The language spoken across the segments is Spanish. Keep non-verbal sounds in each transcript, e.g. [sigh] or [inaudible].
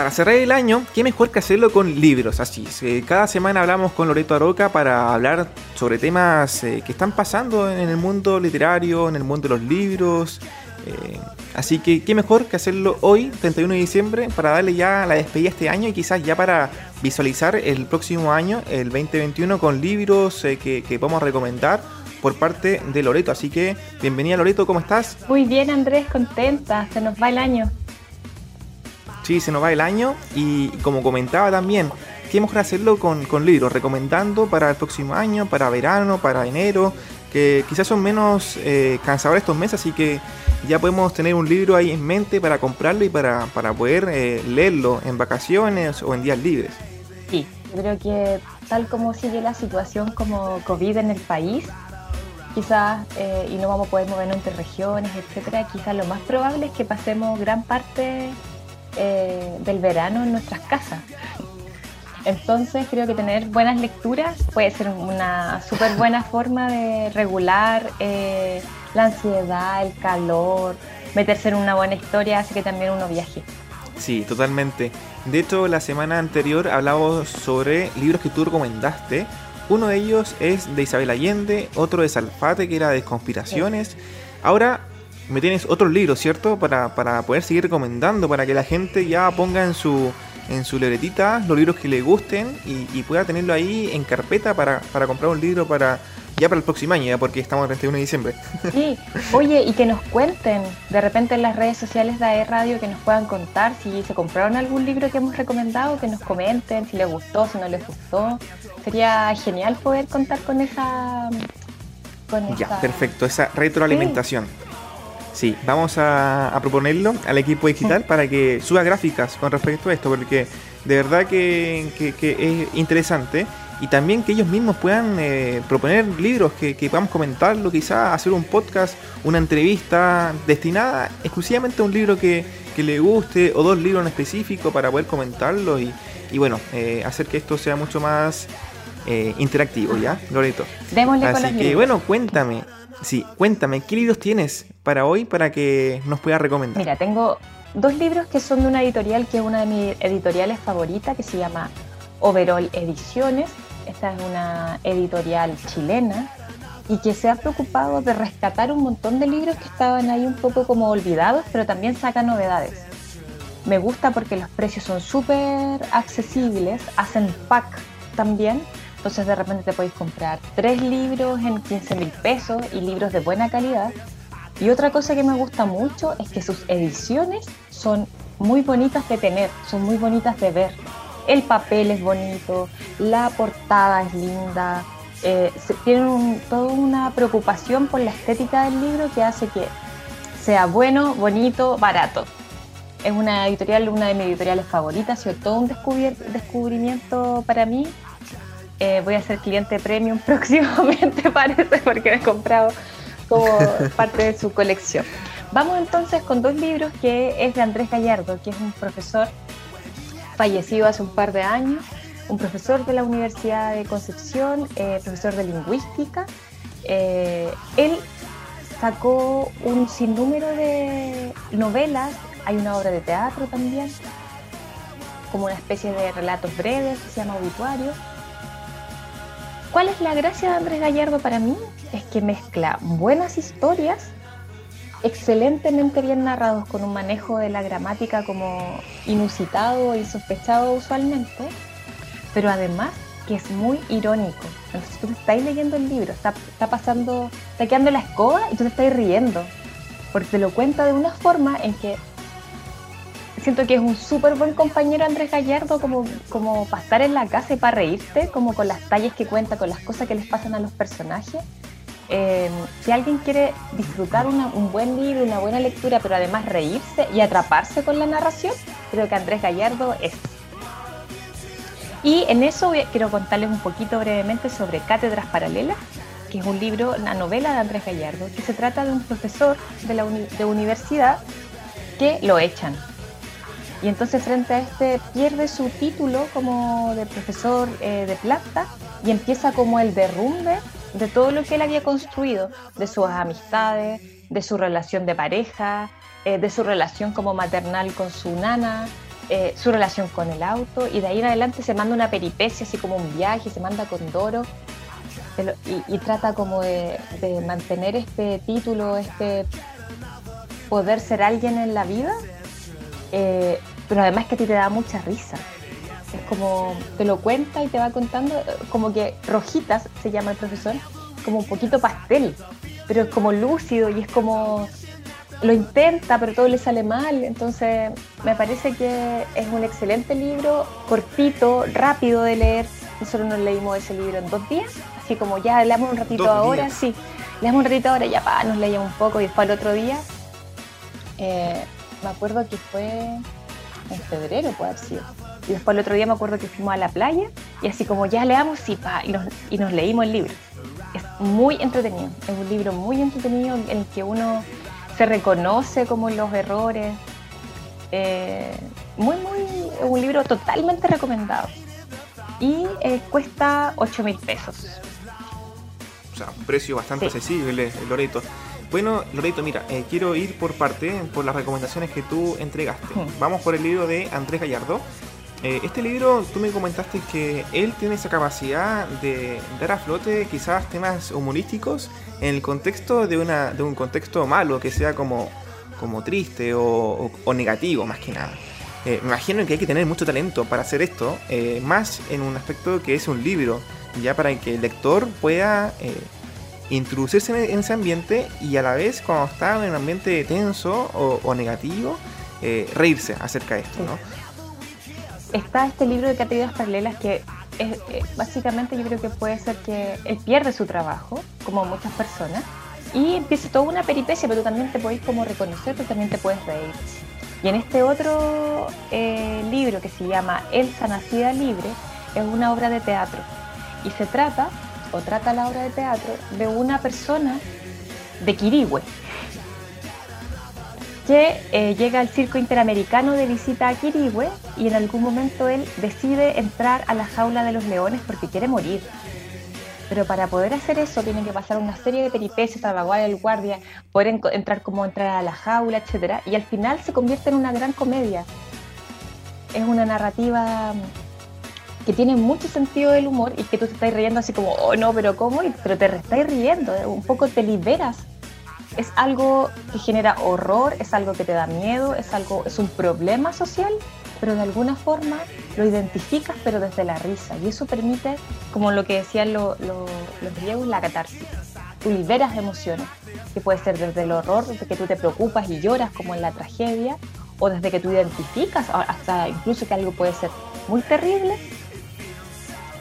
para cerrar el año, qué mejor que hacerlo con libros, así. cada semana hablamos con Loreto Aroca para hablar sobre temas eh, que están pasando en el mundo literario, en el mundo de los libros. Eh, así que qué mejor que hacerlo hoy, 31 de diciembre, para darle ya la despedida este año y quizás ya para visualizar el próximo año, el 2021, con libros eh, que, que vamos a recomendar por parte de Loreto. Así que bienvenida Loreto, ¿cómo estás? Muy bien Andrés, contenta, se nos va el año. Sí, se nos va el año y como comentaba también, qué mejor hacerlo con, con libros, recomendando para el próximo año, para verano, para enero, que quizás son menos eh, cansadores estos meses, así que ya podemos tener un libro ahí en mente para comprarlo y para, poder eh, leerlo en vacaciones o en días libres. Sí, yo creo que tal como sigue la situación como COVID en el país, quizás, eh, y no vamos a poder movernos entre regiones, etcétera, quizás lo más probable es que pasemos gran parte eh, del verano en nuestras casas. Entonces creo que tener buenas lecturas puede ser una súper buena forma de regular eh, la ansiedad, el calor, meterse en una buena historia hace que también uno viaje. Sí, totalmente. De hecho, la semana anterior hablábamos sobre libros que tú recomendaste. Uno de ellos es de Isabel Allende, otro de Salfate, que era de conspiraciones. Ahora me tienes otros libros, ¿cierto? Para, para poder seguir recomendando, para que la gente ya ponga en su, en su libretita los libros que le gusten y, pueda tenerlo ahí en carpeta para, para, comprar un libro para ya para el próximo año, ya porque estamos el 31 de diciembre. Sí, oye, y que nos cuenten de repente en las redes sociales de AE Radio que nos puedan contar si se compraron algún libro que hemos recomendado, que nos comenten si les gustó, si no les gustó. Sería genial poder contar con esa... Con ya, perfecto, esa retroalimentación. Sí, vamos a, proponerlo al equipo digital para que suba gráficas con respecto a esto, porque de verdad que, es interesante y también que ellos mismos puedan eh, proponer libros que, que podamos comentarlo, quizás hacer un podcast, una entrevista destinada exclusivamente a un libro que, le guste o dos libros en específico para poder comentarlo y, bueno, eh, hacer que esto sea mucho más eh, interactivo, ¿ya, Loreto? Démosle Así que bueno, cuéntame, Sí, cuéntame, ¿qué libros tienes para hoy para que nos puedas recomendar? Mira, tengo dos libros que son de una editorial que es una de mis editoriales favoritas, que se llama Overall Ediciones. Esta es una editorial chilena y que se ha preocupado de rescatar un montón de libros que estaban ahí un poco como olvidados, pero también saca novedades. Me gusta porque los precios son súper accesibles, hacen pack también, entonces de repente te podéis comprar tres libros en 15 mil pesos y libros de buena calidad. Y otra cosa que me gusta mucho es que sus ediciones son muy bonitas de tener, son muy bonitas de ver. El papel es bonito, la portada es linda, eh, tienen toda una preocupación por la estética del libro que hace que sea bueno, bonito, barato. Es una editorial, una de mis editoriales favoritas, y todo un descubrimiento para mí eh, voy a ser cliente premium [laughs] próximamente, parece, porque me he comprado como [laughs] parte de su colección. Vamos entonces con dos libros que es de Andrés Gallardo, que es un profesor fallecido hace un par de años, un profesor de la Universidad de Concepción, eh, profesor de lingüística. Eh, él sacó un sinnúmero de novelas, hay una obra de teatro también, como una especie de relatos breves que se llama Obituario ¿Cuál es la gracia de Andrés Gallardo para mí? Es que mezcla buenas historias, excelentemente bien narrados, con un manejo de la gramática como inusitado y sospechado usualmente, pero además que es muy irónico. Entonces tú te estás leyendo el libro, está, pasando, está quedando la escoba y tú te estás riendo, porque te lo cuenta de una forma en que siento que es un súper buen compañero Andrés Gallardo como, como para en la casa y para reírte, como con las tallas que cuenta, con las cosas que les pasan a los personajes. Eh, si alguien quiere disfrutar un buen libro, una buena lectura, pero además reírse y atraparse con la narración, creo que Andrés Gallardo es. Y en eso quiero contarles un poquito brevemente sobre Cátedras Paralelas, que es un libro, una novela de Andrés Gallardo, que se trata de un profesor de la de universidad que lo echan y entonces frente a este pierde su título como de profesor eh, de planta y empieza como el derrumbe de todo lo que él había construido, de sus amistades, de su relación de pareja, eh, de su relación como maternal con su nana. eh, su relación con el auto y de ahí en adelante se manda una peripecia, así como un viaje, se manda con Doro y, trata como de, mantener este título, este poder ser alguien en la vida, pero además que a ti te da mucha risa. Es como te lo cuenta y te va contando, como que rojitas se llama el profesor, como un poquito pastel, pero es como lúcido y es como lo intenta, pero todo le sale mal. Entonces, me parece que es un excelente libro, cortito, rápido de leer. Nosotros nos leímos ese libro en dos días, así como ya leamos un ratito ahora, sí, leamos un ratito ahora, ya pa, nos leíamos un poco y después al otro día, eh, me acuerdo que fue en febrero, puede haber sido. Y después el otro día me acuerdo que fuimos a la playa y así como ya leamos, sí, pa, y nos, y nos leímos el libro. Es muy entretenido, es un libro muy entretenido en el que uno se reconoce como los errores. Eh, muy, muy, un libro totalmente recomendado. Y eh, cuesta 8 mil pesos. O sea, un precio bastante accesible, Loreto. Bueno, Loreto, mira, eh, quiero ir por parte, por las recomendaciones que tú entregaste. Vamos por el libro de Andrés Gallardo. este libro, tú me comentaste que él tiene esa capacidad de dar a flote quizás temas humorísticos en el contexto de, una, de un contexto malo, que sea como, como triste o, negativo, más que nada. Eh, me imagino que hay que tener mucho talento para hacer esto, eh, más en un aspecto que es un libro, ya para que el lector pueda eh, introducirse en, ese ambiente y a la vez, cuando está en un ambiente tenso o, negativo, reírse acerca de esto, ¿no? Está este libro de categorías paralelas que eh, básicamente yo creo que puede ser que él pierde su trabajo, como muchas personas, y empieza toda una peripecia, pero tú también te podéis como reconocer, tú también te puedes reír. Y en este otro eh, libro que se llama Elsa Nacida Libre, es una obra de teatro. Y se trata, o trata la obra de teatro, de una persona de Quirigüe, que eh, llega al circo interamericano de visita a Quirigüe y en algún momento él decide entrar a la jaula de los leones porque quiere morir. Pero para poder hacer eso tiene que pasar una serie de peripecias, salvaguardar el guardia, poder entrar como entrar a la jaula, etc. Y al final se convierte en una gran comedia. Es una narrativa que tiene mucho sentido del humor y que tú te estás riendo así como, oh no, pero ¿cómo? Pero te estás riendo, un poco te liberas es algo que genera horror, es algo que te da miedo, es algo, es un problema social, pero de alguna forma lo identificas pero desde la risa y eso permite, como lo que decían los griegos, la catarsis. Tú liberas emociones, que puede ser desde el horror, desde que tú te preocupas y lloras como en la tragedia, o desde que tú identificas, hasta incluso que algo puede ser muy terrible,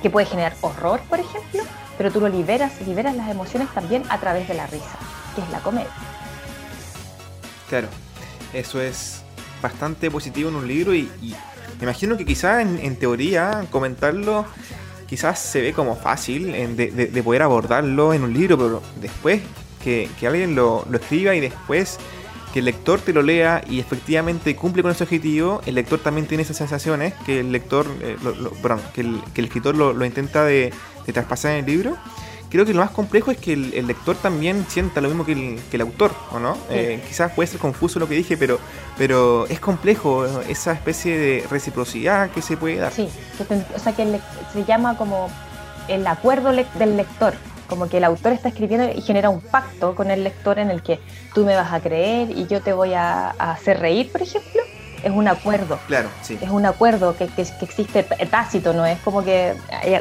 que puede generar horror, por ejemplo, pero tú lo liberas, liberas las emociones también a través de la risa que es la comedia. Claro, eso es bastante positivo en un libro y, me imagino que quizás en, teoría comentarlo quizás se ve como fácil de, poder abordarlo en un libro, pero después que, alguien lo, escriba y después que el lector te lo lea y efectivamente cumple con ese objetivo, el lector también tiene esas sensaciones que el lector, eh, que, el, escritor lo, intenta de, de, traspasar en el libro creo que lo más complejo es que el, lector también sienta lo mismo que el, autor, ¿o no? Eh, quizás puede ser confuso lo que dije, pero, pero es complejo esa especie de reciprocidad que se puede dar. Sí, o sea que se llama como el acuerdo del lector, como que el autor está escribiendo y genera un pacto con el lector en el que tú me vas a creer y yo te voy a hacer reír, por ejemplo es un acuerdo. Claro, sí. Es un acuerdo que, que, existe tácito, no es como que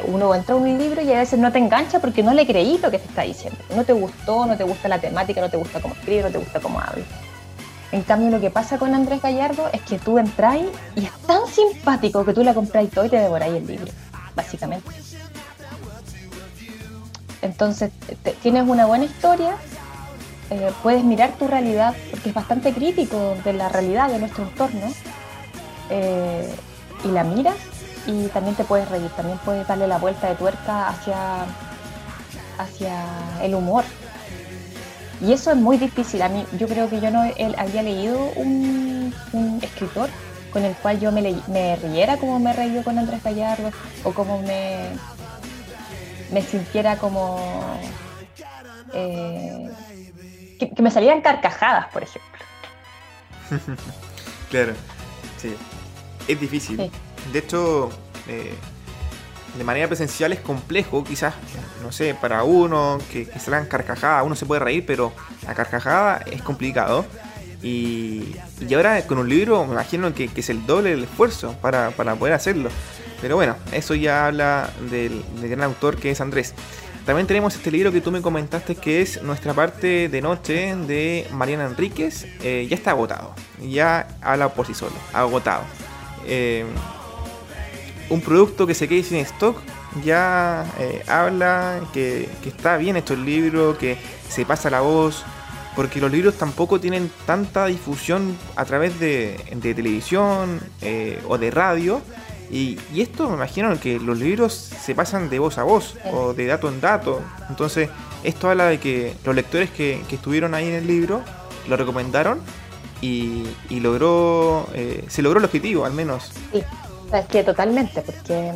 uno entra a un libro y a veces no te engancha porque no le creí lo que te está diciendo. No te gustó, no te gusta la temática, no te gusta cómo escribe, no te gusta cómo habla. En cambio, lo que pasa con Andrés Gallardo es que tú entras y es tan simpático que tú la compras todo y te devoráis el libro, básicamente. Entonces, tienes una buena historia, eh, puedes mirar tu realidad, porque es bastante crítico de la realidad de nuestro entorno, eh, y la miras y también te puedes reír, también puedes darle la vuelta de tuerca hacia, hacia el humor. Y eso es muy difícil. A mí, yo creo que yo no había leído un, escritor con el cual yo me, me riera como me reí con Andrés Gallardo o como me, me sintiera como eh, que, me salían carcajadas, por ejemplo. [laughs] claro, sí. es difícil. De hecho, eh, de manera presencial es complejo, quizás, no sé, para uno que, que salgan carcajadas, uno se puede reír, pero la carcajada es complicado. Y, y ahora con un libro, me imagino que, es el doble del esfuerzo para, poder hacerlo. Pero bueno, eso ya habla del, gran autor que es Andrés. También tenemos este libro que tú me comentaste que es Nuestra parte de noche de Mariana Enríquez. Eh, ya está agotado. Ya habla por sí solo. Agotado. Eh, un producto que se quede sin stock ya eh, habla que, que, está bien hecho el libro, que se pasa la voz, porque los libros tampoco tienen tanta difusión a través de, televisión eh, o de radio. Y, esto me imagino que los libros se pasan de voz a voz o de dato en dato. Entonces, esto habla de que los lectores que, estuvieron ahí en el libro lo recomendaron y, logró eh, se logró el objetivo, al menos. Sí, es que totalmente, porque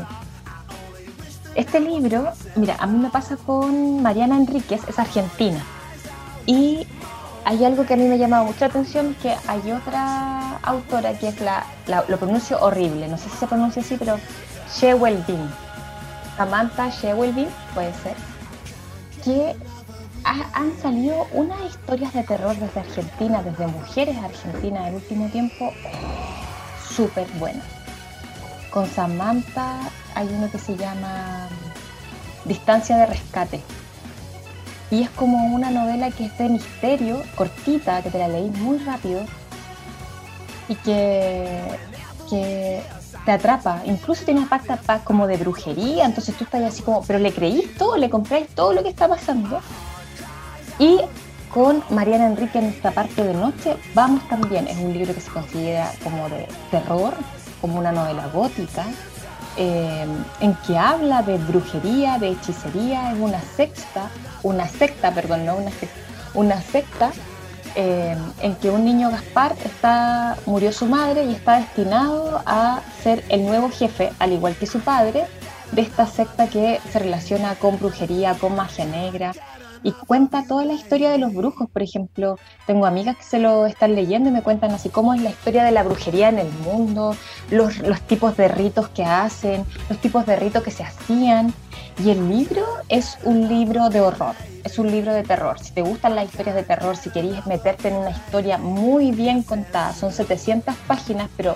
este libro, mira, a mí me pasa con Mariana Enríquez, es argentina. Y hay algo que a mí me llama mucha atención, que hay otra autora que es la, lo pronuncio horrible, no sé si se pronuncia así, pero Shewelvin, Samantha Shewelvin, puede ser, que han salido unas historias de terror desde Argentina, desde mujeres argentinas el último tiempo, súper buenas. Con Samantha hay uno que se llama Distancia de Rescate. Y es como una novela que es de misterio, cortita, que te la leí muy rápido y que, te atrapa. Incluso tiene parte como de brujería, entonces tú estás así como, pero le creís todo, le compráis todo lo que está pasando. Y con Mariana Enrique en esta parte de noche, vamos también, es un libro que se considera como de terror, como una novela gótica, eh, en que habla de brujería, de hechicería, es una sexta, una secta, perdón, no una secta, una secta eh, en que un niño Gaspar está, murió su madre y está destinado a ser el nuevo jefe, al igual que su padre, de esta secta que se relaciona con brujería, con magia negra, y cuenta toda la historia de los brujos. Por ejemplo, tengo amigas que se lo están leyendo y me cuentan así cómo es la historia de la brujería en el mundo, los, los tipos de ritos que hacen, los tipos de ritos que se hacían. Y el libro es un libro de horror, es un libro de terror. Si te gustan las historias de terror, si querías meterte en una historia muy bien contada, son 700 páginas, pero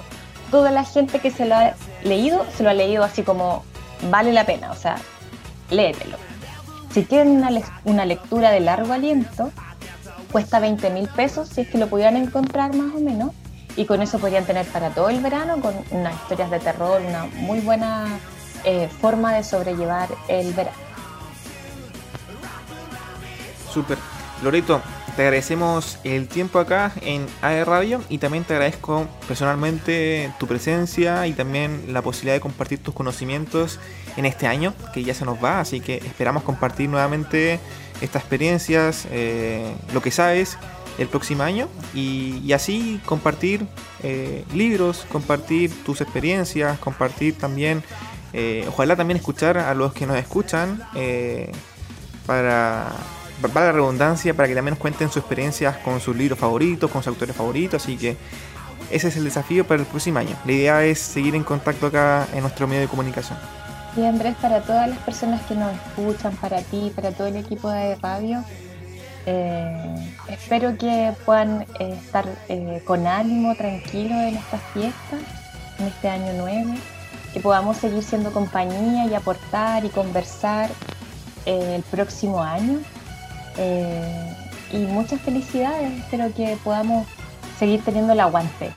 toda la gente que se lo ha leído, se lo ha leído así como vale la pena, o sea, léetelo. Si quieren una, una lectura de largo aliento, cuesta 20 mil pesos si es que lo pudieran encontrar más o menos. Y con eso podrían tener para todo el verano, con unas historias de terror, una muy buena eh, forma de sobrellevar el verano. Súper. Lorito, te agradecemos el tiempo acá en AE Radio y también te agradezco personalmente tu presencia y también la posibilidad de compartir tus conocimientos en este año que ya se nos va, así que esperamos compartir nuevamente estas experiencias, eh, lo que sabes el próximo año y, así compartir eh, libros, compartir tus experiencias, compartir también, eh, ojalá también escuchar a los que nos escuchan para para la redundancia, para que también nos cuenten sus experiencias con sus libros favoritos, con sus autores favoritos, así que ese es el desafío para el próximo año. La idea es seguir en contacto acá en nuestro medio de comunicación. Y Andrés, para todas las personas que nos escuchan, para ti, para todo el equipo de radio, eh, espero que puedan eh, estar eh, con ánimo, tranquilos en estas fiestas, en este año nuevo, que podamos seguir siendo compañía y aportar y conversar el próximo año eh, y muchas felicidades, espero que podamos seguir teniendo el aguante.